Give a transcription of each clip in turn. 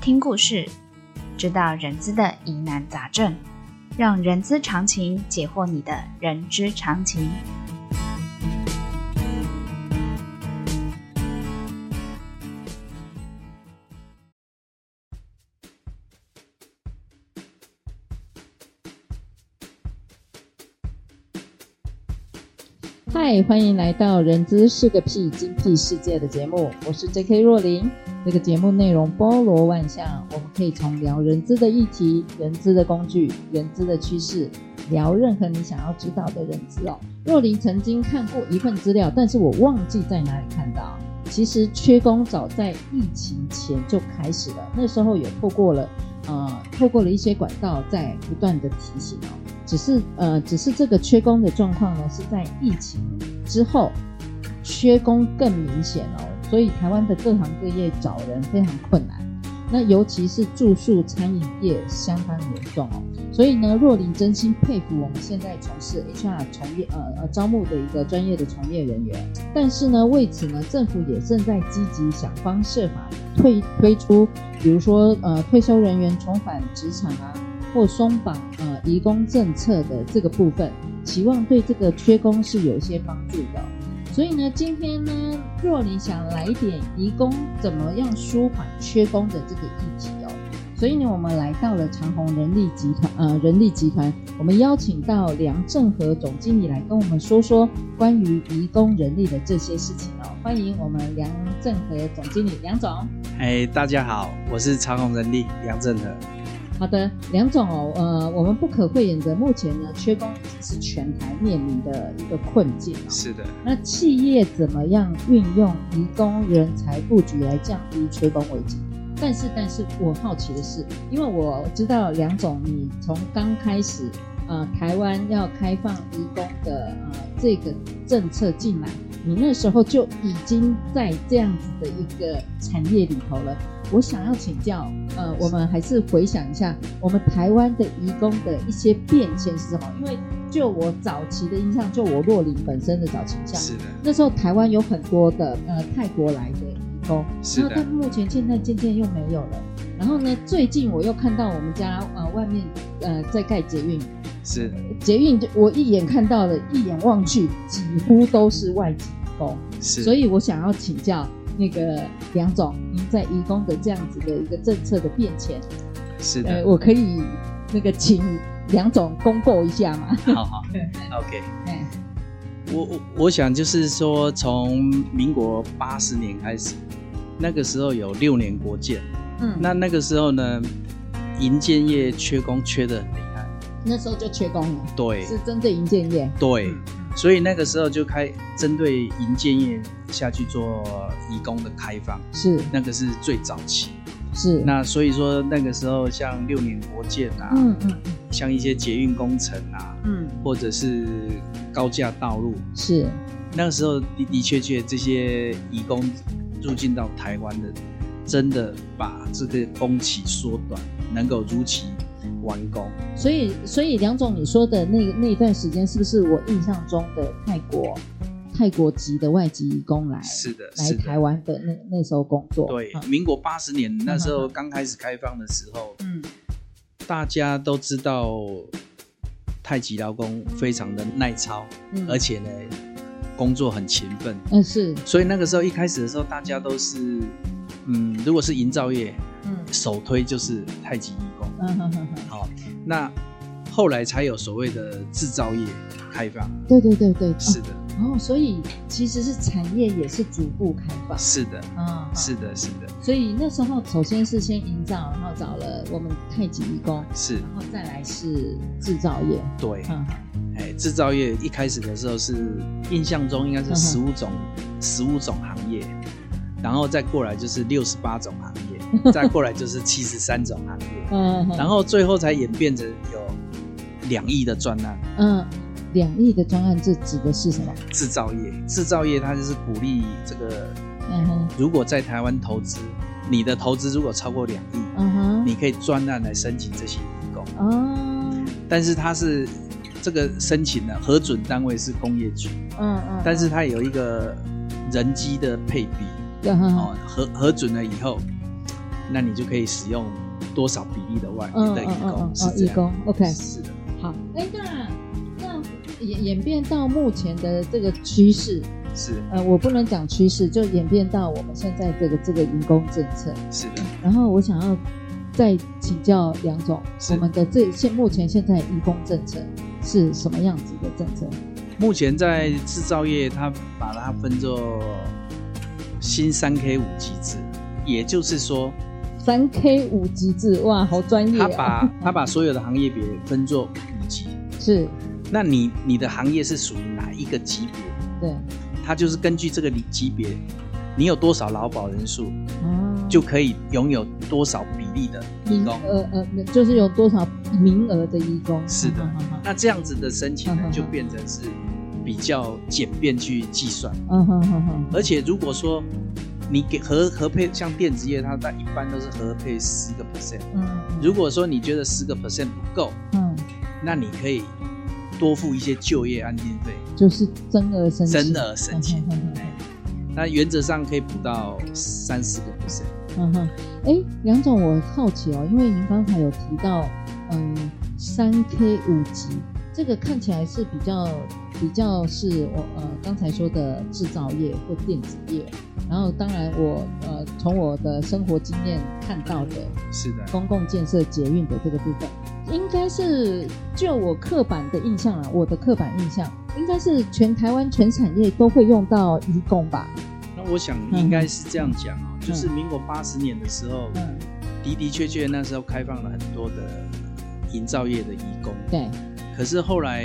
听故事，知道人资的疑难杂症，让人资常情解惑你的人之常情。嗨，欢迎来到《人资是个屁精辟世界》的节目，我是 J.K. 若琳。这个节目内容包罗万象，我们可以从聊人资的议题、人资的工具、人资的趋势，聊任何你想要知道的人资哦。若琳曾经看过一份资料，但是我忘记在哪里看到。其实缺工早在疫情前就开始了，那时候也透过了呃，透过了一些管道在不断的提醒哦。只是呃，只是这个缺工的状况呢，是在疫情之后，缺工更明显哦。所以台湾的各行各业找人非常困难，那尤其是住宿餐饮业相当严重哦。所以呢，若琳真心佩服我们现在从事 HR 从业呃呃招募的一个专业的从业人员。但是呢，为此呢，政府也正在积极想方设法推推出，比如说呃退休人员重返职场啊，或松绑呃移工政策的这个部分，期望对这个缺工是有一些帮助的。所以呢，今天呢，若你想来点移工怎么样舒缓缺工的这个议题哦。所以呢，我们来到了长虹人力集团，呃，人力集团，我们邀请到梁正和总经理来跟我们说说关于移工人力的这些事情哦。欢迎我们梁正和总经理，梁总。哎，大家好，我是长虹人力梁正和。好的，梁总哦，呃，我们不可讳言的，目前呢，缺工已经是全台面临的一个困境哦。是的。那企业怎么样运用移工人才布局来降低缺工危机？但是，但是我好奇的是，因为我知道梁总，你从刚开始，呃，台湾要开放移工的呃这个政策进来，你那时候就已经在这样子的一个产业里头了。我想要请教，呃，我们还是回想一下，我们台湾的移工的一些变迁是什么？因为就我早期的印象，就我若琳本身的早期印象，是的，那时候台湾有很多的呃泰国来的移工，是的，然后但目前现在渐渐又没有了。然后呢，最近我又看到我们家呃外面呃在盖捷运，是。捷运就我一眼看到了，一眼望去几乎都是外籍移工，是，所以我想要请教。那个梁总，您在移工的这样子的一个政策的变迁，是的，呃，我可以那个请梁总公布一下吗？好好，OK，我我我想就是说，从民国八十年开始，那个时候有六年国建，嗯，那那个时候呢，银建业缺工缺的那时候就缺工了，对，是针对营建业，对。所以那个时候就开针对营建业下去做移工的开放，是。那个是最早期，是。那所以说那个时候像六年国建啊，嗯嗯，像一些捷运工程啊，嗯，或者是高架道路，是。那个时候的的确确这些移工入境到台湾的，真的把这个工期缩短，能够如期。完工，所以所以梁总你说的那那一段时间，是不是我印象中的泰国泰国籍的外籍移工来？是的，来台湾的那那时候工作。对，民国八十年那时候刚开始开放的时候，嗯，大家都知道太极劳工非常的耐操，嗯，而且呢工作很勤奋，嗯，是。所以那个时候一开始的时候，大家都是，嗯，如果是营造业，嗯，首推就是太极义工。嗯哼哼哼，好，那后来才有所谓的制造业开放。对对对对，是的。哦，所以其实是产业也是逐步开放。是的，嗯，是的，是的。所以那时候首先是先营造，然后找了我们太极义工，是，然后再来是制造业。对，哎，制造业一开始的时候是印象中应该是十五种，十五种行业，然后再过来就是六十八种行业。再过来就是七十三种行业，嗯，然后最后才演变成有两亿的专案，嗯，两亿的专案，这指的是什么？制造业，制造业它就是鼓励这个，嗯哼，如果在台湾投资，你的投资如果超过两亿，嗯哼，你可以专案来申请这些移工，哦，但是它是这个申请的核准单位是工业局，嗯嗯，但是它有一个人机的配比，哦，核核准了以后。那你就可以使用多少比例的外面的移工是这样，移工，OK，是的。好，哎，那那演演变到目前的这个趋势是，呃，我不能讲趋势，就演变到我们现在这个这个移工政策是的。然后我想要再请教梁总，我们的这现目前现在移工政策是什么样子的政策？目前在制造业，它把它分作新三 K 五级制，也就是说。三 K 五级制，哇，好专业、啊！他把他把所有的行业别分作五级，是。那你你的行业是属于哪一个级别？对，他就是根据这个级别，你有多少劳保人数，嗯，就可以拥有多少比例的义工。呃呃，就是有多少名额的义工。是的，那这样子的申请呢，就变成是比较简便去计算。嗯哼哼哼。而且如果说。你给核核配像电子业，它在一般都是合配十个 percent。嗯，如果说你觉得十个 percent 不够，嗯，那你可以多付一些就业安定费，就是增额申请。增额申请，那原则上可以补到三四个 percent。嗯哼，哎，梁总，我好奇哦，因为您刚才有提到，嗯，三 K 五级，这个看起来是比较比较是我呃刚才说的制造业或电子业。然后，当然我，我呃从我的生活经验看到的，是的，公共建设捷运的这个部分，应该是就我刻板的印象啊，我的刻板印象应该是全台湾全产业都会用到移工吧？那我想应该是这样讲啊，嗯、就是民国八十年的时候，嗯、的的确确那时候开放了很多的营造业的移工，对。可是后来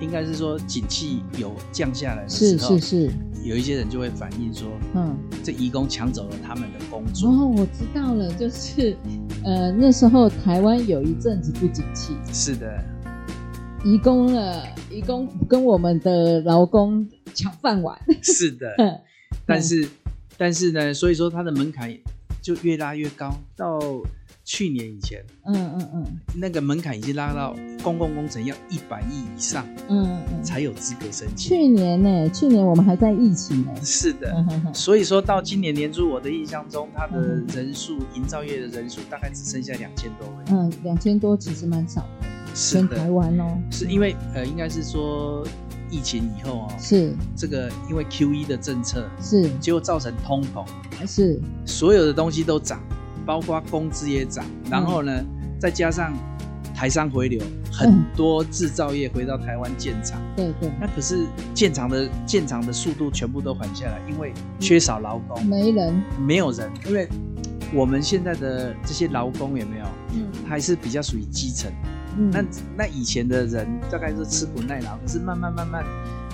应该是说景气有降下来的时候，是是是。有一些人就会反映说，嗯，这移工抢走了他们的工作。哦，我知道了，就是，呃，那时候台湾有一阵子不景气。是的，移工了，移工跟我们的劳工抢饭碗。是的，但是，嗯、但是呢，所以说它的门槛就越拉越高，到。去年以前，嗯嗯嗯，那个门槛已经拉到公共工程要一百亿以上，嗯嗯，才有资格申请。去年呢、欸，去年我们还在疫情呢。是的，所以说到今年年初，我的印象中，他的人数，营造业的人数大概只剩下两千多位。嗯，两千多其实蛮少的，全台湾哦。是因为呃，应该是说疫情以后哦，是这个因为 QE 的政策是，结果造成通膨，是所有的东西都涨。包括工资也涨，然后呢，嗯、再加上台商回流，很多制造业回到台湾建厂。对对。那可是建厂的建厂的速度全部都缓下来，因为缺少劳工，没人，没有人。因为我们现在的这些劳工有没有？嗯，还是比较属于基层。嗯。那那以前的人大概是吃苦耐劳，可是慢慢慢慢。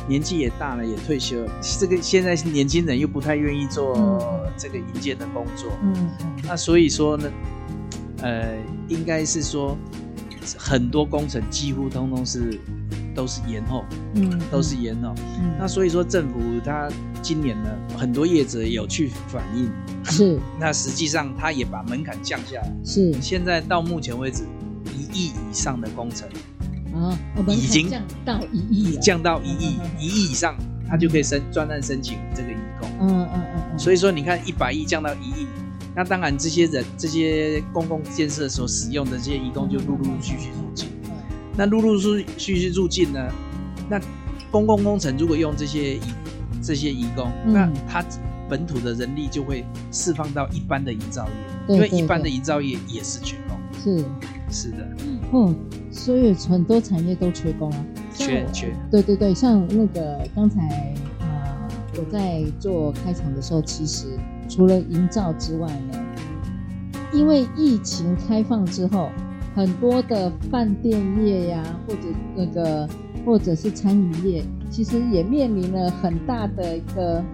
年纪也大了，也退休了。这个现在年轻人又不太愿意做这个营建的工作，嗯，那所以说呢，呃，应该是说很多工程几乎通通是都是延后，嗯，都是延后。嗯，那所以说政府他今年呢，很多业者有去反映，是。那实际上他也把门槛降下来，是。现在到目前为止，一亿以上的工程。啊，已经降到一亿，降到一亿，一亿以上，他就可以申专案申请这个移工。嗯嗯嗯。所以说，你看一百亿降到一亿，那当然这些人这些公共建设所使用的这些移工就陆陆续续入境。那陆陆续续入境呢，那公共工程如果用这些移这些移工，那他本土的人力就会释放到一般的营造业，因为一般的营造业也是缺工。是。是的，嗯，所以很多产业都缺工啊，缺缺，对对对，像那个刚才呃我在做开场的时候，其实除了营造之外呢，因为疫情开放之后，很多的饭店业呀，或者那个或者是餐饮业，其实也面临了很大的一个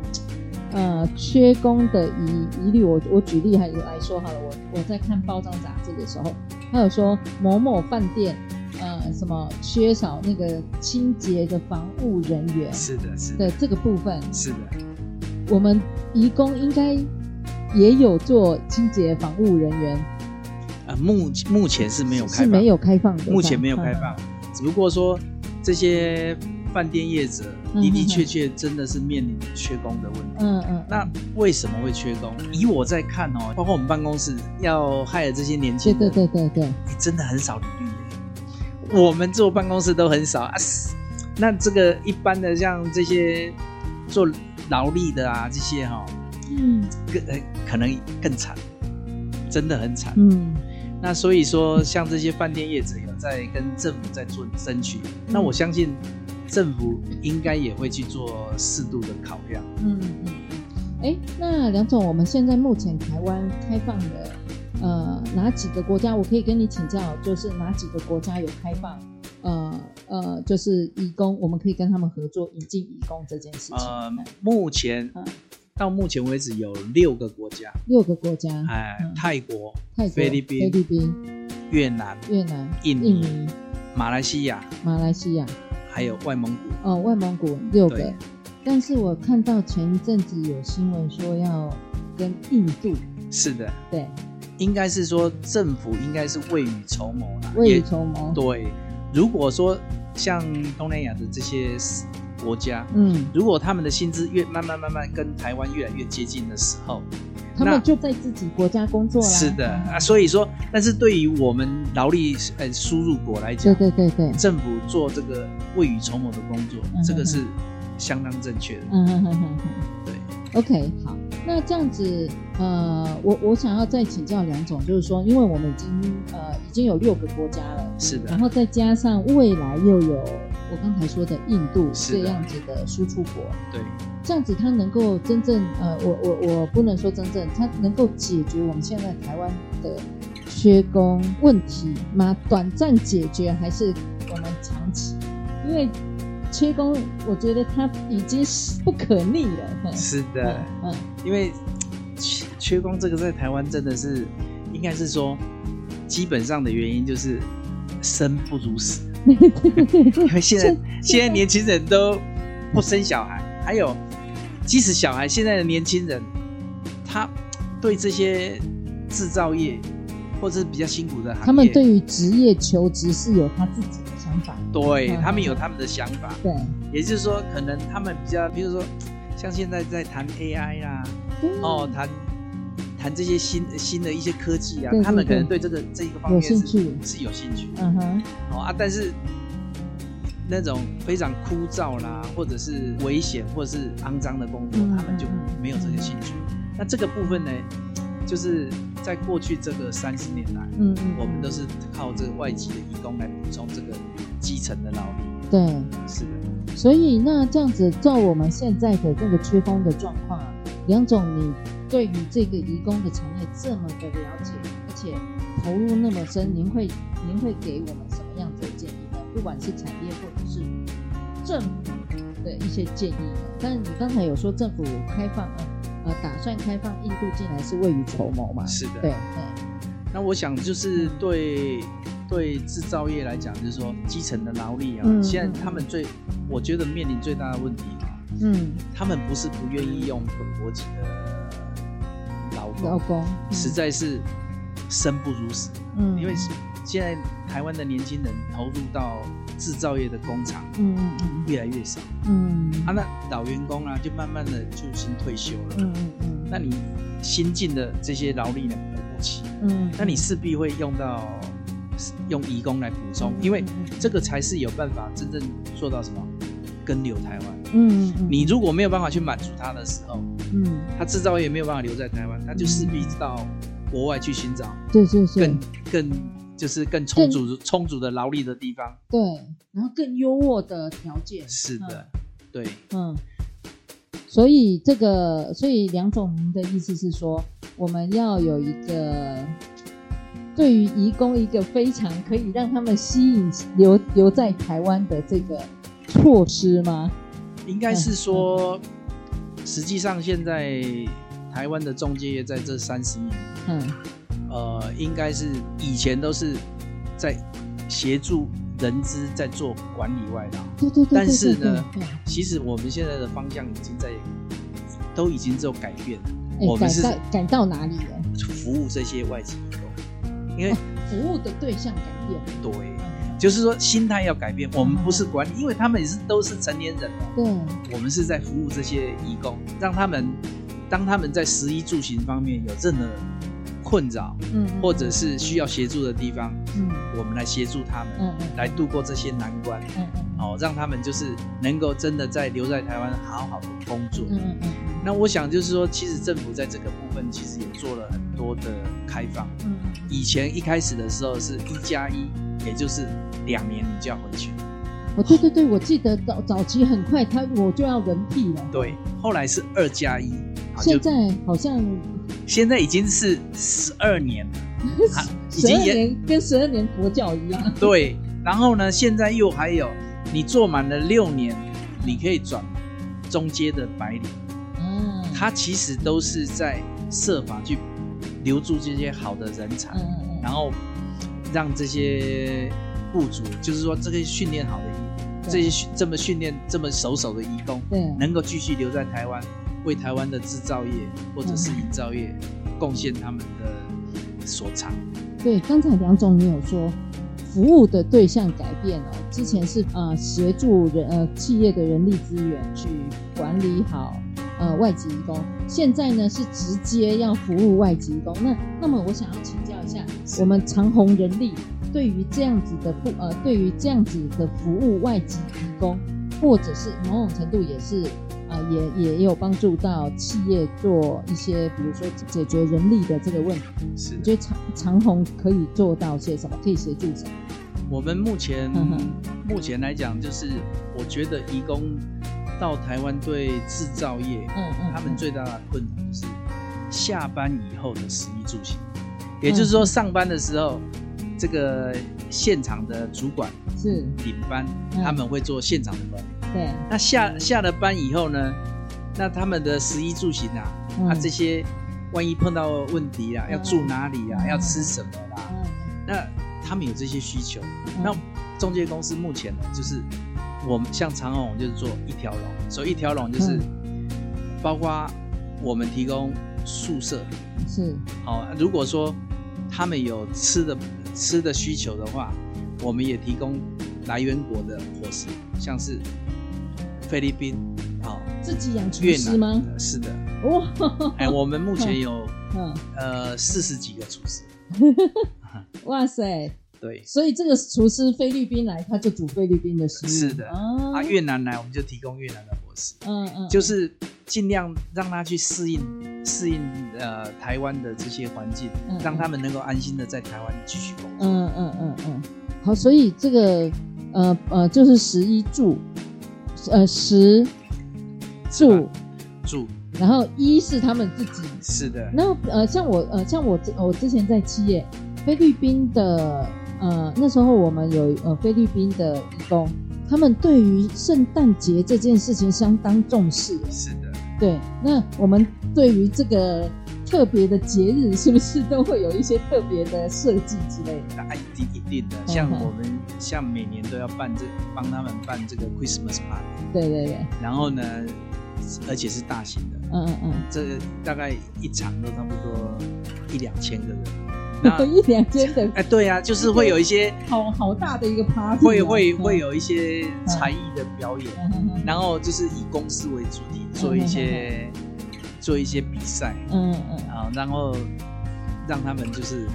呃缺工的疑疑虑，我我举例还来说好了，我我在看报章杂志的时候，他有说某某饭店呃什么缺少那个清洁的防务人员，是的，是的，这个部分是的，我们移工应该也有做清洁防务人员，呃目目前是没有开放，是没有开放的，目前没有开放，嗯、只不过说这些。饭店业者的的确确真的是面临缺工的问题。嗯嗯。那为什么会缺工？以我在看哦，包括我们办公室要害的这些年轻人，对对对对对，你真的很少履历。我们做办公室都很少啊。那这个一般的像这些做劳力的啊，这些哈，嗯，更可能更惨，真的很惨。嗯。那所以说，像这些饭店业者有在跟政府在做争取，那我相信。政府应该也会去做适度的考量。嗯嗯嗯。哎，那梁总，我们现在目前台湾开放的呃哪几个国家？我可以跟你请教，就是哪几个国家有开放？呃呃，就是义工，我们可以跟他们合作引进义工这件事情。呃，目前、嗯、到目前为止有六个国家。六个国家。哎，嗯、泰国、泰国、菲律宾、菲律宾、越南、越南、印尼、印尼、马来西亚、马来西亚。还有外蒙古。哦，外蒙古六个，但是我看到前一阵子有新闻说要跟印度，是的，对，应该是说政府应该是未雨绸缪了，未雨绸缪，对，如果说像东南亚的这些国家，嗯，如果他们的薪资越慢慢慢慢跟台湾越来越接近的时候。他们就在自己国家工作了。是的啊，所以说，但是对于我们劳力呃输入国来讲，对对对对，政府做这个未雨绸缪的工作，嗯、这个是相当正确的。嗯哼哼哼哼，对。OK，好，那这样子，呃，我我想要再请教梁总，就是说，因为我们已经呃已经有六个国家了，是的，然后再加上未来又有我刚才说的印度这样子的输出国，对。这样子，它能够真正呃，我我我不能说真正，它能够解决我们现在台湾的缺工问题吗？短暂解决还是我们长期？因为缺工，我觉得它已经是不可逆了。是的，嗯，嗯，因为缺缺工这个在台湾真的是，应该是说基本上的原因就是生不如死。因为现在现在年轻人都不生小孩，还有。即使小孩现在的年轻人，他对这些制造业或者是比较辛苦的行业，他们对于职业求职是有他自己的想法。对，他们有他们的想法。对，也就是说，可能他们比较，比如说，像现在在谈 AI 啊，哦，谈谈这些新新的一些科技啊，他们可能对这个这一个方面是有兴趣，是有兴趣。嗯哼，哦啊，但是。那种非常枯燥啦，或者是危险，或者是肮脏的工作，嗯、他们就没有这个兴趣。嗯、那这个部分呢，就是在过去这个三十年来，嗯，我们都是靠这个外籍的移工来补充这个基层的劳力。对，是的。所以那这样子，照我们现在的这个缺工的状况，梁总，你对于这个移工的产业这么的了解，而且投入那么深，您会您会给我们什么样子的建议呢？不管是产业或者是政府的一些建议，但是你刚才有说政府开放，呃，打算开放印度进来是未雨绸缪嘛？是的，对对。那我想就是对对制造业来讲，就是说基层的劳力啊，现在他们最我觉得面临最大的问题，嗯，他们不是不愿意用本国籍的劳工，劳工、嗯、实在是生不如死，嗯，因为。现在台湾的年轻人投入到制造业的工厂，嗯嗯嗯，越来越少，嗯。啊，那老员工啊，就慢慢的就先退休了，嗯嗯嗯，那你新进的这些劳力呢，补不齐，嗯，那你势必会用到用移工来补充，因为这个才是有办法真正做到什么根留台湾，嗯嗯，你如果没有办法去满足他的时候，嗯，他制造业没有办法留在台湾，他就势必到国外去寻找，对对对，更更。就是更充足、充足的劳力的地方，对，然后更优渥的条件，是的，嗯、对，嗯，所以这个，所以梁总，您的意思是说，我们要有一个对于移工一个非常可以让他们吸引留留在台湾的这个措施吗？应该是说，实际上现在台湾的中介业在这三十年，嗯，呃，应该是以前都是在协助人资在做管理外劳，对对对，但是呢，其实我们现在的方向已经在都已经做改变了。我们是改改到哪里了？服务这些外籍移工，因为服务的对象改变了，对。就是说，心态要改变。我们不是管理，因为他们也是都是成年人了。对，我们是在服务这些义工，让他们当他们在食衣住行方面有任何困扰，嗯，或者是需要协助的地方，嗯，我们来协助他们，嗯嗯，来度过这些难关，嗯嗯，哦，让他们就是能够真的在留在台湾好好的工作，嗯嗯嗯。那我想就是说，其实政府在这个部分其实也做了很多的开放。嗯，以前一开始的时候是一加一，也就是。两年你就要回去。哦，对对对，我记得早早期很快，他我就要轮替了。对，后来是二加一，现在好像现在已经是十二年了，十二年跟十二年佛教一样。对，然后呢，现在又还有你做满了六年，你可以转中阶的白领。嗯，他其实都是在设法去留住这些好的人才，嗯，然后让这些。雇主，就是说这个训练好的移，这些这么训练这么熟手的移工，对，能够继续留在台湾，为台湾的制造业或者是营造业贡献他们的所长。对，刚才梁总你有说，服务的对象改变了，之前是呃协助人呃企业的人力资源去管理好呃外籍移工，现在呢是直接要服务外籍移工。那那么我想要请教一下，我们长虹人力。对于这样子的不呃，对于这样子的服务外籍移工，或者是某种程度也是啊、呃，也也有帮助到企业做一些，比如说解决人力的这个问题。是，你觉得长长虹可以做到些什么？可以协助什么？我们目前目前来讲，就是我觉得移工到台湾对制造业，嗯嗯，他们最大的困难就是下班以后的食衣住行，也就是说上班的时候。这个现场的主管是领班，他们会做现场的管理。对，那下下了班以后呢？那他们的食衣住行啊，那这些万一碰到问题啊，要住哪里啊，要吃什么啦？那他们有这些需求。那中介公司目前呢，就是我们像长虹就是做一条龙，所以一条龙就是包括我们提供宿舍是好。如果说他们有吃的。吃的需求的话，我们也提供来源国的伙食，像是菲律宾，好、哦，自己养厨师吗？是的，哇，哎，我们目前有，嗯，呃，四十几个厨师，哇塞，对，所以这个厨师菲律宾来，他就煮菲律宾的食物，是的，啊，越南来，我们就提供越南的伙食，嗯嗯，就是尽量让他去适应。适应呃台湾的这些环境，嗯、让他们能够安心的在台湾继续工作。嗯嗯嗯嗯。好，所以这个呃呃就是食衣住，呃食住住，然后一是他们自己。是的。那呃像我呃像我我之前在企业菲律宾的呃那时候我们有呃菲律宾的义工，他们对于圣诞节这件事情相当重视。是的。对，那我们。对于这个特别的节日，是不是都会有一些特别的设计之类的？那一定一定的，像我们像每年都要办这帮他们办这个 Christmas party。对对对。然后呢，而且是大型的。嗯嗯嗯。这个大概一场都差不多一两千个人。那 一两千的。哎，对啊，就是会有一些 好好大的一个 party。会会会有一些才艺的表演，然后就是以公司为主题做一些。做一些比赛，嗯嗯，啊，然后让他们就是，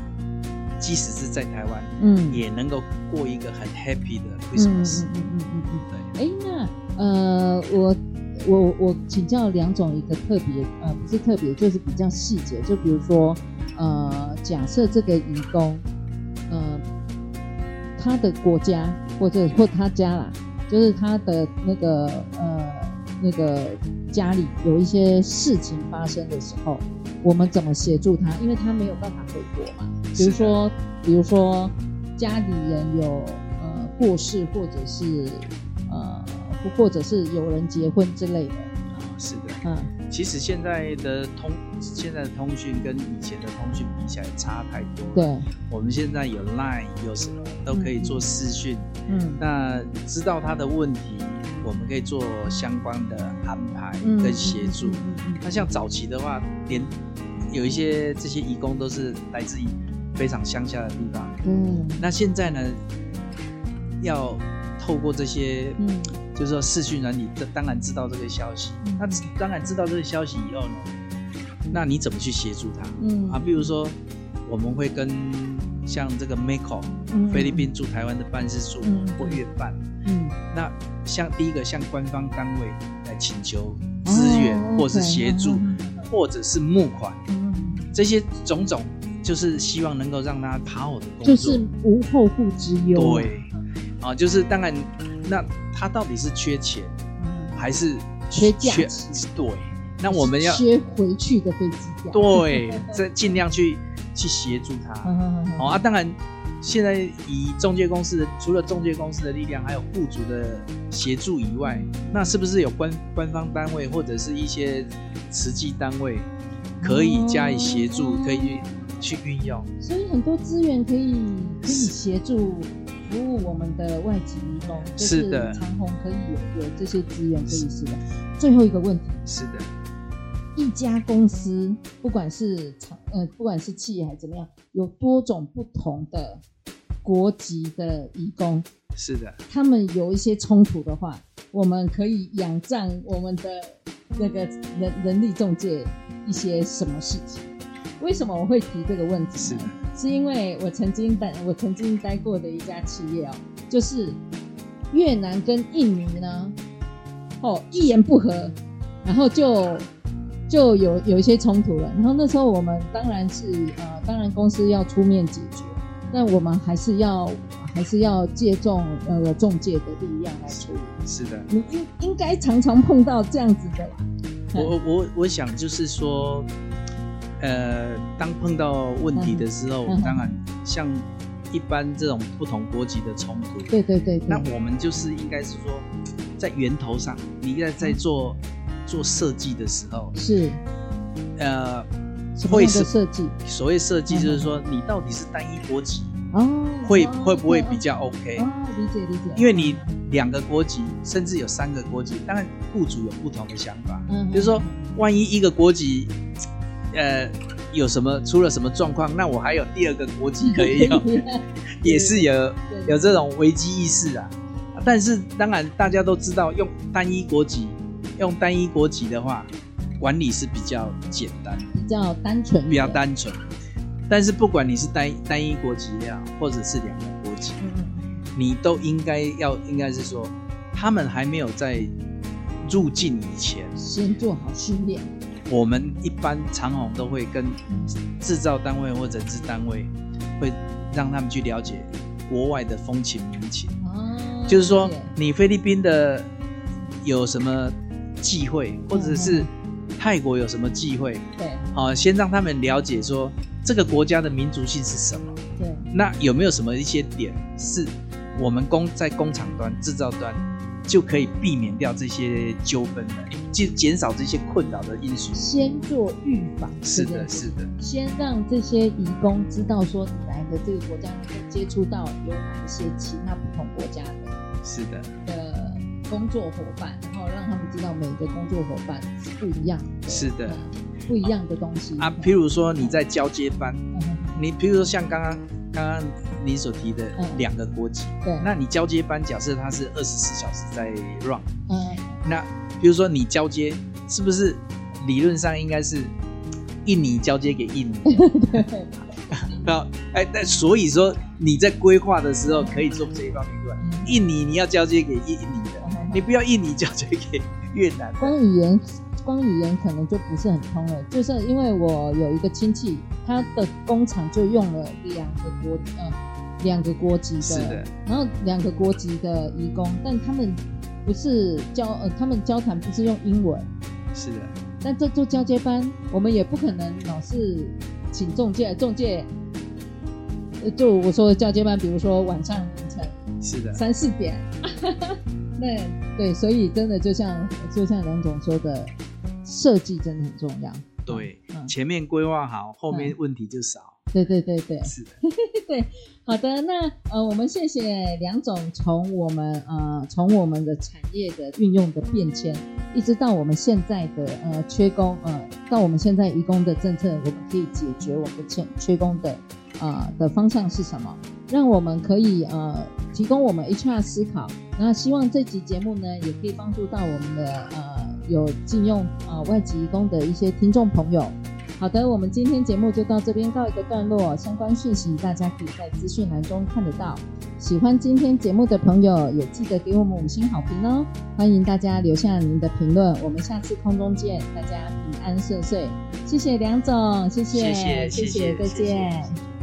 即使是在台湾，嗯，也能够过一个很 happy 的 Christmas，嗯嗯嗯嗯嗯，对。哎，那呃，我我我请教梁总一个特别，呃，不是特别，就是比较细节，就比如说，呃，假设这个移工，呃，他的国家或者或他家啦，就是他的那个呃。那个家里有一些事情发生的时候，我们怎么协助他？因为他没有办法回国嘛。比如说，比如说家里人有呃过世，或者是呃或者是有人结婚之类的。啊，是的，嗯，其实现在的通现在的通讯跟以前的通讯比起来差太多了。对，我们现在有 Line，有什么都可以做视讯。嗯，那知道他的问题，我们可以做相关的安排跟协助。那像早期的话，连有一些这些义工都是来自于非常乡下的地方。嗯，那现在呢，要透过这些，嗯。就是说，视讯人，你当然知道这个消息。那当然知道这个消息以后呢，那你怎么去协助他？嗯啊，比如说，我们会跟像这个嗯、菲律宾驻台湾的办事处或越办，嗯，那像第一个向官方单位来请求资源，哦、或是协助，嗯、或者是募款，嗯，这些种种，就是希望能够让他好好的工作，就是无后顾之忧。对，啊，就是当然。那他到底是缺钱，还是缺价值？对，那我们要缺回去的飞机票。对，这尽量去去协助他。好啊，当然，现在以中介公司的除了中介公司的力量，还有雇主的协助以外，那是不是有官官方单位或者是一些实际单位可以加以协助，可以去运用？所以很多资源可以可以协助。服务我们的外籍移工，就是长虹可以有有这些资源可以使用。最后一个问题，是的，一家公司不管是长呃不管是企业还是怎么样，有多种不同的国籍的移工，是的，他们有一些冲突的话，我们可以仰仗我们的那个人人力中介一些什么事情？为什么我会提这个问题？是的。是因为我曾经待我曾经待过的一家企业哦，就是越南跟印尼呢，哦一言不合，然后就就有有一些冲突了。然后那时候我们当然是呃，当然公司要出面解决，但我们还是要还是要借重呃中介的力量来处理。是的，你应应该常常碰到这样子的啦。我我我想就是说。呃，当碰到问题的时候，嗯、当然像一般这种不同国籍的冲突，对对对，对，那我们就是应该是说，在源头上，你应该在做、嗯、做设计的时候，是呃，会是设计。所谓设计就是说，你到底是单一国籍哦，会会不会比较 OK？哦，理解理解。因为你两个国籍，甚至有三个国籍，当然雇主有不同的想法，嗯，就是说，万一一个国籍。呃，有什么出了什么状况？那我还有第二个国籍可以用，也是有有这种危机意识啊。但是当然大家都知道，用单一国籍，用单一国籍的话，管理是比较简单，比较单纯，比较单纯。但是不管你是单单一国籍呀，或者是两个国籍，你都应该要应该是说，他们还没有在入境以前，先做好训练。我们一般长虹都会跟制造单位或者人资单位，会让他们去了解国外的风情民情。哦，就是说你菲律宾的有什么忌讳，或者是泰国有什么忌讳？对，好，先让他们了解说这个国家的民族性是什么。对，那有没有什么一些点是我们工在工厂端制造端？就可以避免掉这些纠纷的，就减少这些困扰的因素。先做预防，是的，是的。先让这些移工知道说，你来的这个国家你会接触到有哪一些其他不同国家的，是的的工作伙伴，然后让他们知道每个工作伙伴是不一样的，是的，不一样的东西啊。譬如说你在交接班，你譬如说像刚刚。刚刚你所提的两个国籍，嗯，对，那你交接班假设它是二十四小时在 run，嗯，那比如说你交接，是不是理论上应该是印尼交接给印尼？对，好，哎，那所以说你在规划的时候可以做这一方面对吧？印尼你要交接给印尼的，你不要印尼交接给越南。光语言。光语言可能就不是很通了，就是因为我有一个亲戚，他的工厂就用了两个国呃两个国籍的，然后两个国籍的移工，但他们不是交呃他们交谈不是用英文，是的，但这做交接班，我们也不可能老是请中介，中介，就我说的交接班，比如说晚上凌晨，是的，三四点，那对，所以真的就像就像梁总说的。设计真的很重要。对，嗯、前面规划好，后面问题就少。嗯、对对对对，是的，对，好的，那呃，我们谢谢梁总从我们呃从我们的产业的运用的变迁，一直到我们现在的呃缺工呃，到我们现在移工的政策，我们可以解决我们的缺缺工的呃的方向是什么？让我们可以呃提供我们 HR 思考。那希望这集节目呢，也可以帮助到我们的呃。有禁用啊、呃、外籍移工的一些听众朋友，好的，我们今天节目就到这边告一个段落。相关讯息大家可以在资讯栏中看得到。喜欢今天节目的朋友，也记得给我们五星好评哦。欢迎大家留下您的评论，我们下次空中见，大家平安顺遂。谢谢梁总，谢谢，谢谢，谢谢，再见。谢谢。